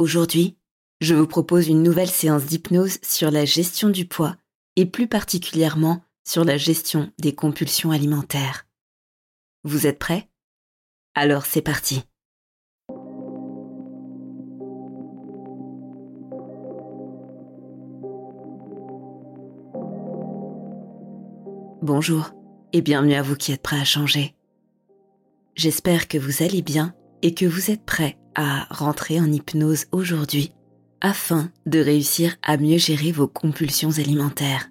Aujourd'hui, je vous propose une nouvelle séance d'hypnose sur la gestion du poids et plus particulièrement sur la gestion des compulsions alimentaires. Vous êtes prêts? Alors c'est parti. Bonjour et bienvenue à vous qui êtes prêts à changer. J'espère que vous allez bien et que vous êtes prêts rentrer en hypnose aujourd'hui afin de réussir à mieux gérer vos compulsions alimentaires.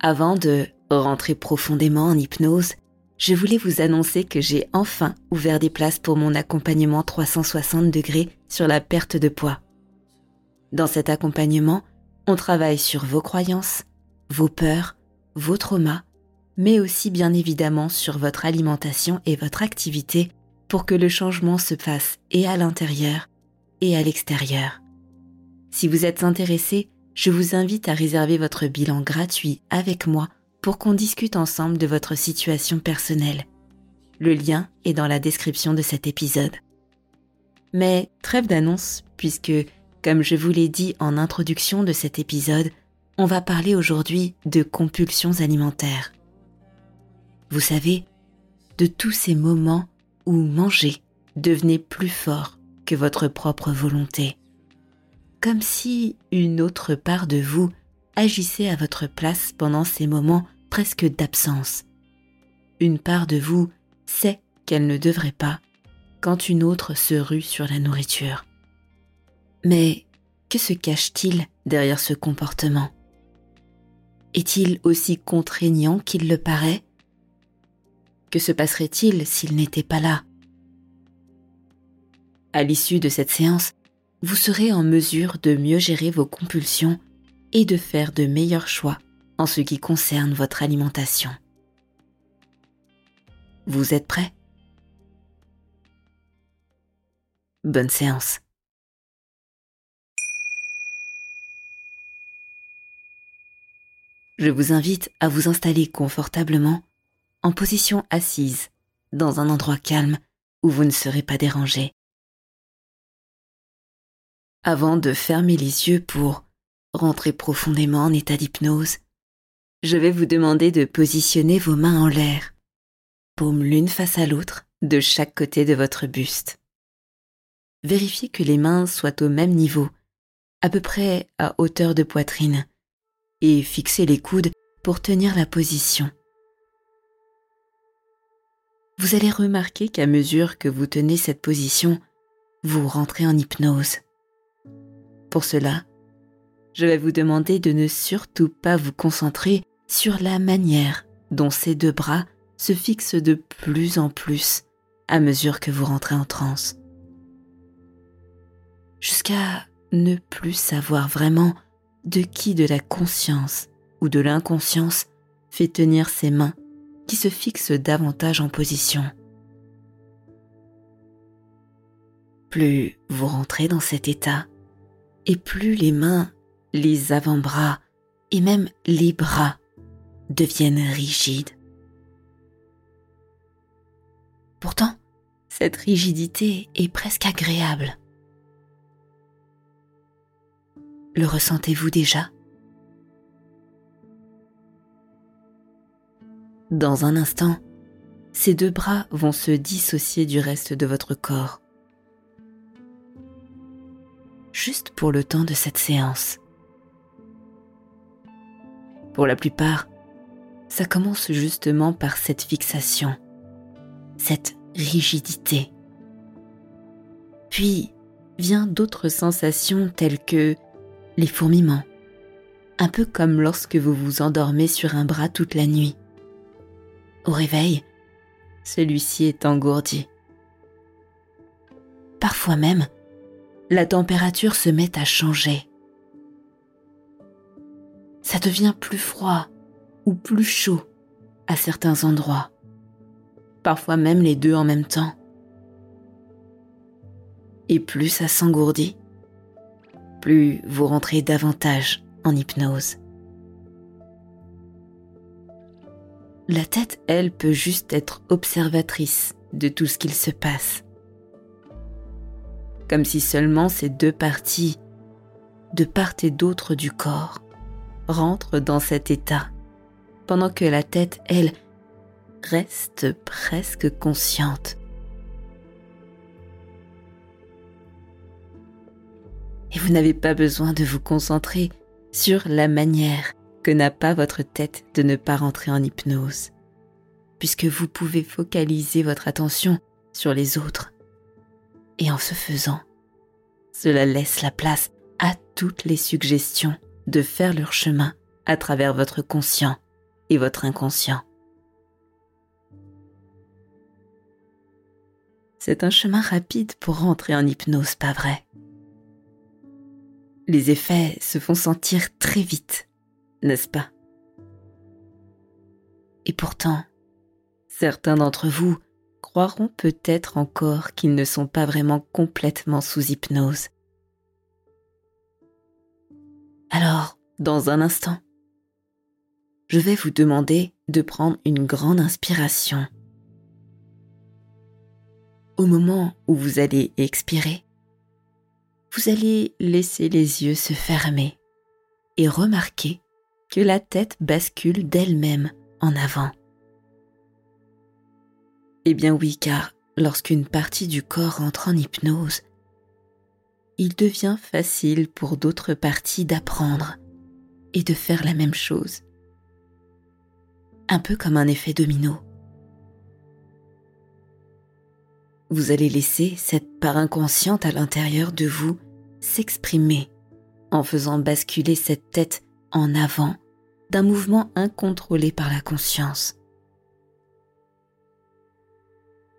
Avant de rentrer profondément en hypnose, je voulais vous annoncer que j'ai enfin ouvert des places pour mon accompagnement 360 degrés sur la perte de poids. Dans cet accompagnement, on travaille sur vos croyances, vos peurs, vos traumas, mais aussi bien évidemment sur votre alimentation et votre activité pour que le changement se fasse et à l'intérieur et à l'extérieur. Si vous êtes intéressé, je vous invite à réserver votre bilan gratuit avec moi pour qu'on discute ensemble de votre situation personnelle. Le lien est dans la description de cet épisode. Mais trêve d'annonce, puisque, comme je vous l'ai dit en introduction de cet épisode, on va parler aujourd'hui de compulsions alimentaires. Vous savez, de tous ces moments où manger devenait plus fort que votre propre volonté. Comme si une autre part de vous agissait à votre place pendant ces moments presque d'absence. Une part de vous sait qu'elle ne devrait pas quand une autre se rue sur la nourriture. Mais que se cache-t-il derrière ce comportement? Est-il aussi contraignant qu'il le paraît? Que se passerait-il s'il n'était pas là? À l'issue de cette séance, vous serez en mesure de mieux gérer vos compulsions et de faire de meilleurs choix en ce qui concerne votre alimentation. Vous êtes prêt? Bonne séance. Je vous invite à vous installer confortablement en position assise dans un endroit calme où vous ne serez pas dérangé. Avant de fermer les yeux pour rentrer profondément en état d'hypnose, je vais vous demander de positionner vos mains en l'air, paumes l'une face à l'autre de chaque côté de votre buste. Vérifiez que les mains soient au même niveau, à peu près à hauteur de poitrine, et fixez les coudes pour tenir la position. Vous allez remarquer qu'à mesure que vous tenez cette position, vous rentrez en hypnose. Pour cela, je vais vous demander de ne surtout pas vous concentrer sur la manière dont ces deux bras se fixent de plus en plus à mesure que vous rentrez en transe. Jusqu'à ne plus savoir vraiment de qui de la conscience ou de l'inconscience fait tenir ses mains qui se fixent davantage en position. Plus vous rentrez dans cet état, et plus les mains, les avant-bras et même les bras deviennent rigides. Pourtant, cette rigidité est presque agréable. Le ressentez-vous déjà? Dans un instant, ces deux bras vont se dissocier du reste de votre corps. Juste pour le temps de cette séance. Pour la plupart, ça commence justement par cette fixation, cette rigidité. Puis vient d'autres sensations telles que les fourmillements, un peu comme lorsque vous vous endormez sur un bras toute la nuit. Au réveil, celui-ci est engourdi. Parfois même, la température se met à changer. Ça devient plus froid ou plus chaud à certains endroits. Parfois même les deux en même temps. Et plus ça s'engourdit, plus vous rentrez davantage en hypnose. La tête, elle, peut juste être observatrice de tout ce qu'il se passe. Comme si seulement ces deux parties, de part et d'autre du corps, rentrent dans cet état, pendant que la tête, elle, reste presque consciente. Et vous n'avez pas besoin de vous concentrer sur la manière que n'a pas votre tête de ne pas rentrer en hypnose, puisque vous pouvez focaliser votre attention sur les autres. Et en ce faisant, cela laisse la place à toutes les suggestions de faire leur chemin à travers votre conscient et votre inconscient. C'est un chemin rapide pour rentrer en hypnose, pas vrai? Les effets se font sentir très vite n'est-ce pas? Et pourtant, certains d'entre vous croiront peut-être encore qu'ils ne sont pas vraiment complètement sous hypnose. Alors, dans un instant, je vais vous demander de prendre une grande inspiration. Au moment où vous allez expirer, vous allez laisser les yeux se fermer et remarquer que la tête bascule d'elle-même en avant. Eh bien oui, car lorsqu'une partie du corps entre en hypnose, il devient facile pour d'autres parties d'apprendre et de faire la même chose. Un peu comme un effet domino. Vous allez laisser cette part inconsciente à l'intérieur de vous s'exprimer en faisant basculer cette tête en avant d'un mouvement incontrôlé par la conscience.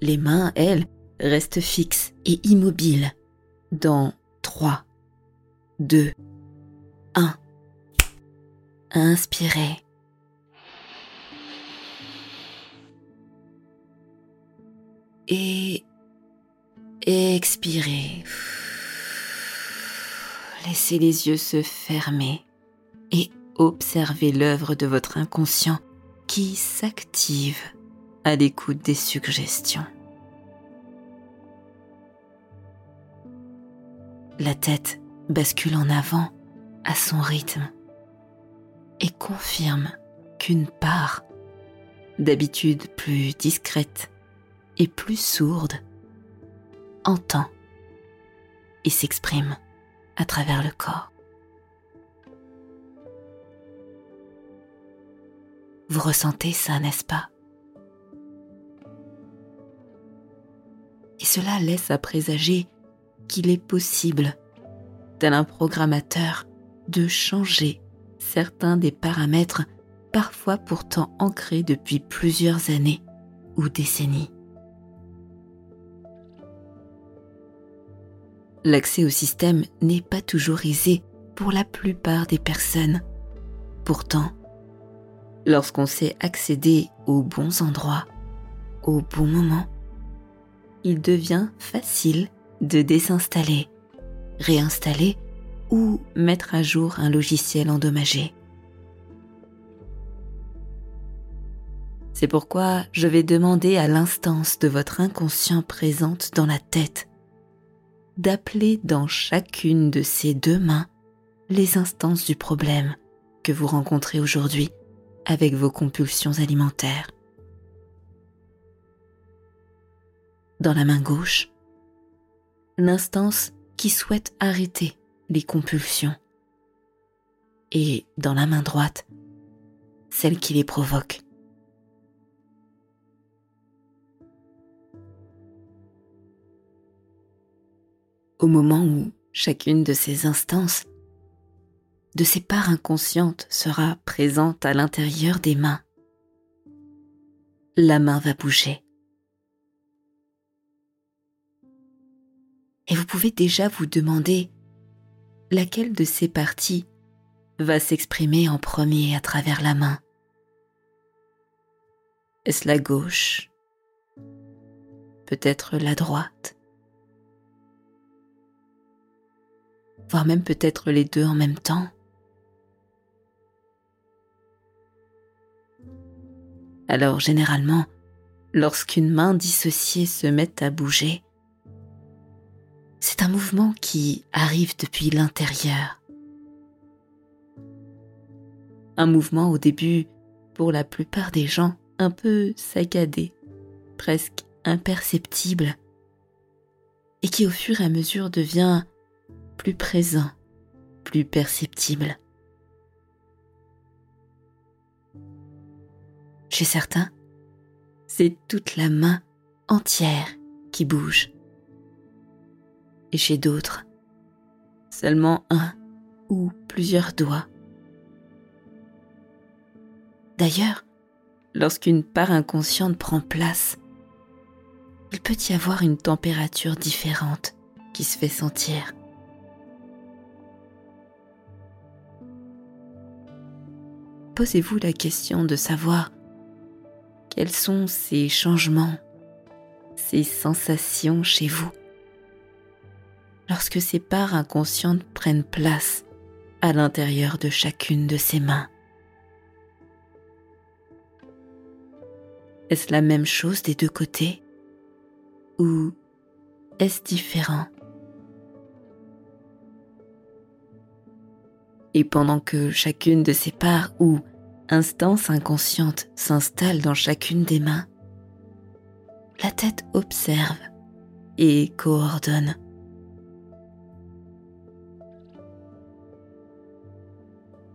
Les mains, elles, restent fixes et immobiles dans 3, 2, 1. Inspirez. Et expirez. Laissez les yeux se fermer et observez l'œuvre de votre inconscient qui s'active à l'écoute des suggestions. La tête bascule en avant à son rythme et confirme qu'une part, d'habitude plus discrète et plus sourde, entend et s'exprime à travers le corps. Vous ressentez ça, n'est-ce pas? Et cela laisse à présager qu'il est possible, tel un programmateur, de changer certains des paramètres parfois pourtant ancrés depuis plusieurs années ou décennies. L'accès au système n'est pas toujours aisé pour la plupart des personnes. Pourtant, lorsqu'on sait accéder aux bons endroits, au bon moment, il devient facile de désinstaller, réinstaller ou mettre à jour un logiciel endommagé. C'est pourquoi je vais demander à l'instance de votre inconscient présente dans la tête d'appeler dans chacune de ces deux mains les instances du problème que vous rencontrez aujourd'hui avec vos compulsions alimentaires. dans la main gauche, l'instance qui souhaite arrêter les compulsions. Et dans la main droite, celle qui les provoque. Au moment où chacune de ces instances, de ces parts inconscientes sera présente à l'intérieur des mains, la main va bouger. Et vous pouvez déjà vous demander laquelle de ces parties va s'exprimer en premier à travers la main? Est-ce la gauche? Peut-être la droite? Voire même peut-être les deux en même temps? Alors généralement, lorsqu'une main dissociée se met à bouger, c'est un mouvement qui arrive depuis l'intérieur. Un mouvement au début, pour la plupart des gens, un peu saccadé, presque imperceptible, et qui au fur et à mesure devient plus présent, plus perceptible. Chez certains, c'est toute la main entière qui bouge. Et chez d'autres, seulement un ou plusieurs doigts. D'ailleurs, lorsqu'une part inconsciente prend place, il peut y avoir une température différente qui se fait sentir. Posez-vous la question de savoir quels sont ces changements, ces sensations chez vous? Lorsque ces parts inconscientes prennent place à l'intérieur de chacune de ces mains. Est-ce la même chose des deux côtés? Ou est-ce différent? Et pendant que chacune de ces parts ou instance inconsciente s'installe dans chacune des mains, la tête observe et coordonne.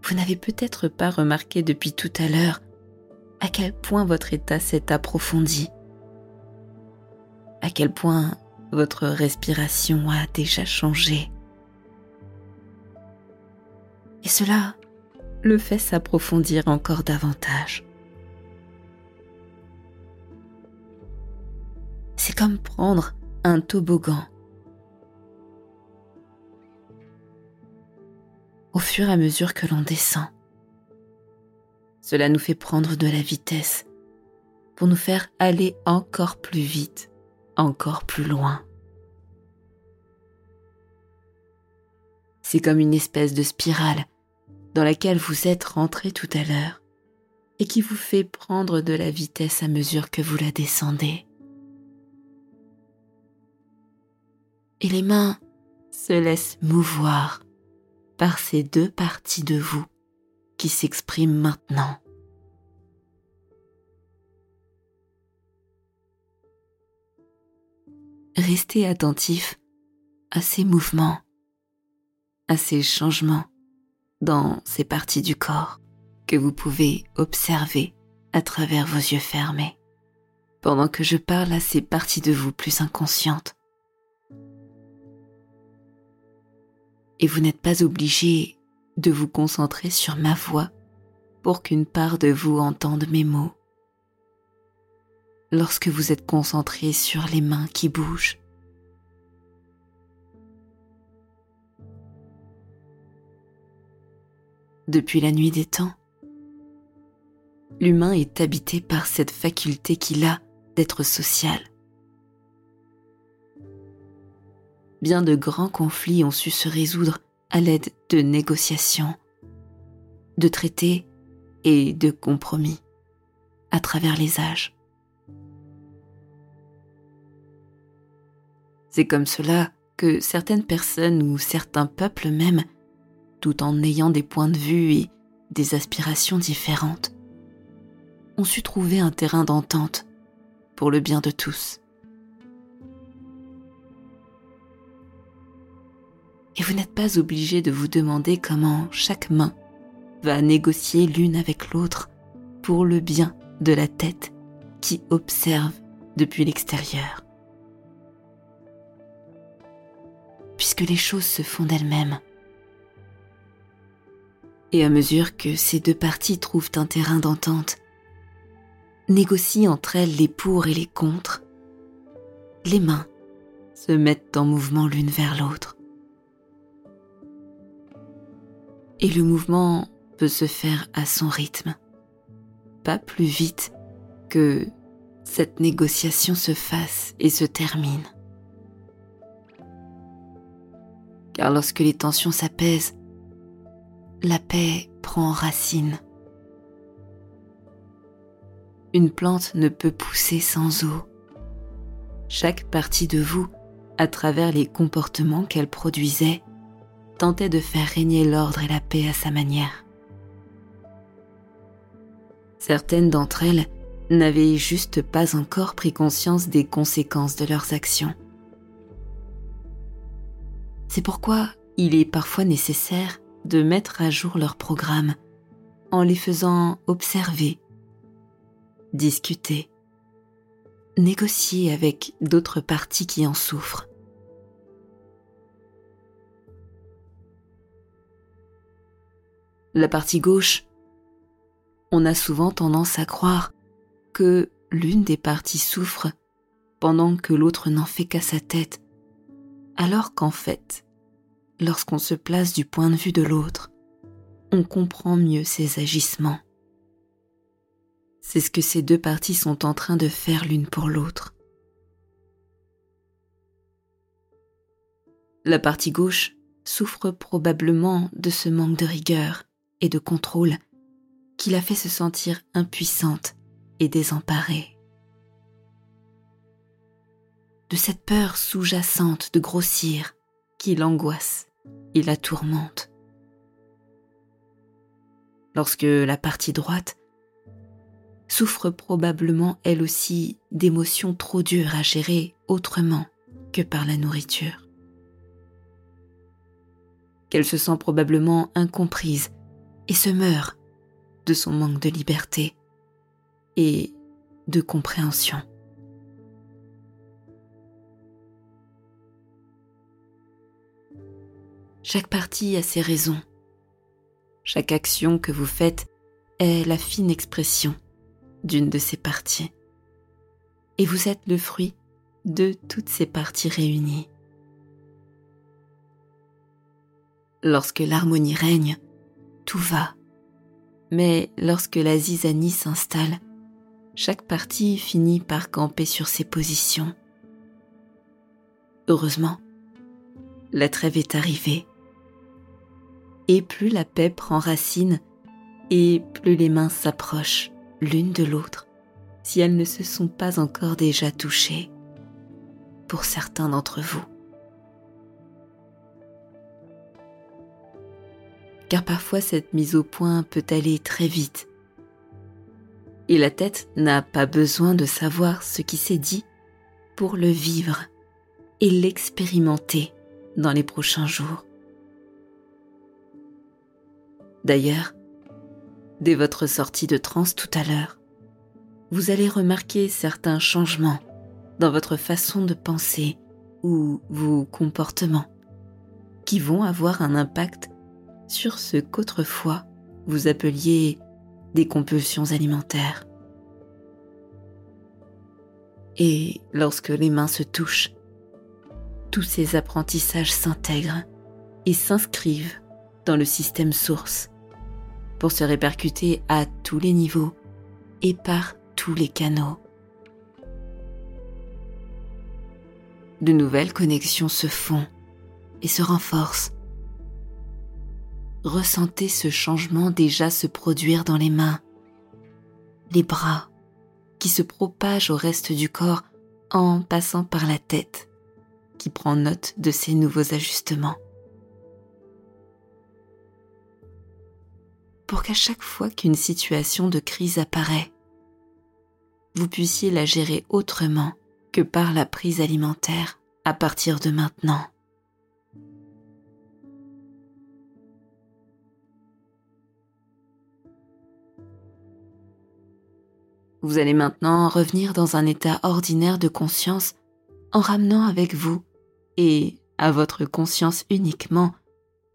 Vous n'avez peut-être pas remarqué depuis tout à l'heure à quel point votre état s'est approfondi, à quel point votre respiration a déjà changé. Et cela le fait s'approfondir encore davantage. C'est comme prendre un toboggan. Au fur et à mesure que l'on descend, cela nous fait prendre de la vitesse pour nous faire aller encore plus vite, encore plus loin. C'est comme une espèce de spirale dans laquelle vous êtes rentré tout à l'heure et qui vous fait prendre de la vitesse à mesure que vous la descendez. Et les mains se laissent mouvoir par ces deux parties de vous qui s'expriment maintenant. Restez attentif à ces mouvements, à ces changements dans ces parties du corps que vous pouvez observer à travers vos yeux fermés, pendant que je parle à ces parties de vous plus inconscientes. Et vous n'êtes pas obligé de vous concentrer sur ma voix pour qu'une part de vous entende mes mots. Lorsque vous êtes concentré sur les mains qui bougent, depuis la nuit des temps. L'humain est habité par cette faculté qu'il a d'être social. Bien de grands conflits ont su se résoudre à l'aide de négociations, de traités et de compromis à travers les âges. C'est comme cela que certaines personnes ou certains peuples même tout en ayant des points de vue et des aspirations différentes, on sut trouver un terrain d'entente pour le bien de tous. Et vous n'êtes pas obligé de vous demander comment chaque main va négocier l'une avec l'autre pour le bien de la tête qui observe depuis l'extérieur. Puisque les choses se font d'elles-mêmes, et à mesure que ces deux parties trouvent un terrain d'entente, négocient entre elles les pour et les contre, les mains se mettent en mouvement l'une vers l'autre. Et le mouvement peut se faire à son rythme, pas plus vite que cette négociation se fasse et se termine. Car lorsque les tensions s'apaisent, la paix prend racine. Une plante ne peut pousser sans eau. Chaque partie de vous, à travers les comportements qu'elle produisait, tentait de faire régner l'ordre et la paix à sa manière. Certaines d'entre elles n'avaient juste pas encore pris conscience des conséquences de leurs actions. C'est pourquoi il est parfois nécessaire de mettre à jour leur programme en les faisant observer, discuter, négocier avec d'autres parties qui en souffrent. La partie gauche, on a souvent tendance à croire que l'une des parties souffre pendant que l'autre n'en fait qu'à sa tête, alors qu'en fait, lorsqu'on se place du point de vue de l'autre, on comprend mieux ses agissements. C'est ce que ces deux parties sont en train de faire l'une pour l'autre. La partie gauche souffre probablement de ce manque de rigueur et de contrôle qui la fait se sentir impuissante et désemparée. De cette peur sous-jacente de grossir qui l'angoisse et la tourmente. Lorsque la partie droite souffre probablement elle aussi d'émotions trop dures à gérer autrement que par la nourriture. Qu'elle se sent probablement incomprise et se meurt de son manque de liberté et de compréhension. Chaque partie a ses raisons. Chaque action que vous faites est la fine expression d'une de ces parties. Et vous êtes le fruit de toutes ces parties réunies. Lorsque l'harmonie règne, tout va. Mais lorsque la zizanie s'installe, chaque partie finit par camper sur ses positions. Heureusement, la trêve est arrivée et plus la paix prend racine, et plus les mains s'approchent l'une de l'autre, si elles ne se sont pas encore déjà touchées, pour certains d'entre vous. Car parfois cette mise au point peut aller très vite, et la tête n'a pas besoin de savoir ce qui s'est dit pour le vivre et l'expérimenter dans les prochains jours. D'ailleurs, dès votre sortie de transe tout à l'heure, vous allez remarquer certains changements dans votre façon de penser ou vos comportements qui vont avoir un impact sur ce qu'autrefois vous appeliez des compulsions alimentaires. Et lorsque les mains se touchent, tous ces apprentissages s'intègrent et s'inscrivent dans le système source pour se répercuter à tous les niveaux et par tous les canaux. De nouvelles connexions se font et se renforcent. Ressentez ce changement déjà se produire dans les mains, les bras, qui se propagent au reste du corps en passant par la tête, qui prend note de ces nouveaux ajustements. pour qu'à chaque fois qu'une situation de crise apparaît, vous puissiez la gérer autrement que par la prise alimentaire à partir de maintenant. Vous allez maintenant revenir dans un état ordinaire de conscience en ramenant avec vous et à votre conscience uniquement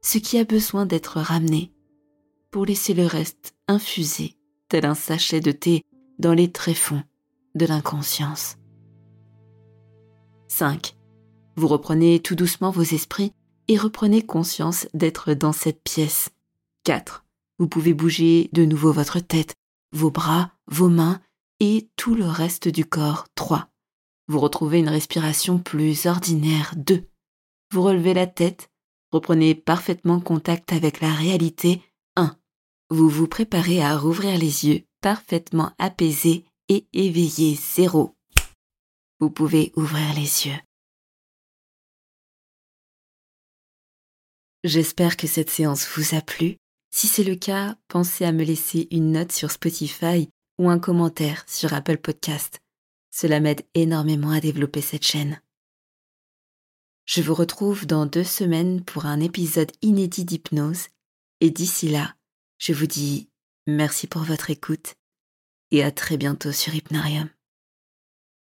ce qui a besoin d'être ramené pour laisser le reste infuser tel un sachet de thé dans les tréfonds de l'inconscience. 5. Vous reprenez tout doucement vos esprits et reprenez conscience d'être dans cette pièce. 4. Vous pouvez bouger de nouveau votre tête, vos bras, vos mains et tout le reste du corps. 3. Vous retrouvez une respiration plus ordinaire. 2. Vous relevez la tête, reprenez parfaitement contact avec la réalité. 1. Vous vous préparez à rouvrir les yeux, parfaitement apaisé et éveillé. 0. Vous pouvez ouvrir les yeux. J'espère que cette séance vous a plu. Si c'est le cas, pensez à me laisser une note sur Spotify ou un commentaire sur Apple Podcast. Cela m'aide énormément à développer cette chaîne. Je vous retrouve dans deux semaines pour un épisode inédit d'hypnose et d'ici là, je vous dis merci pour votre écoute et à très bientôt sur Hypnarium.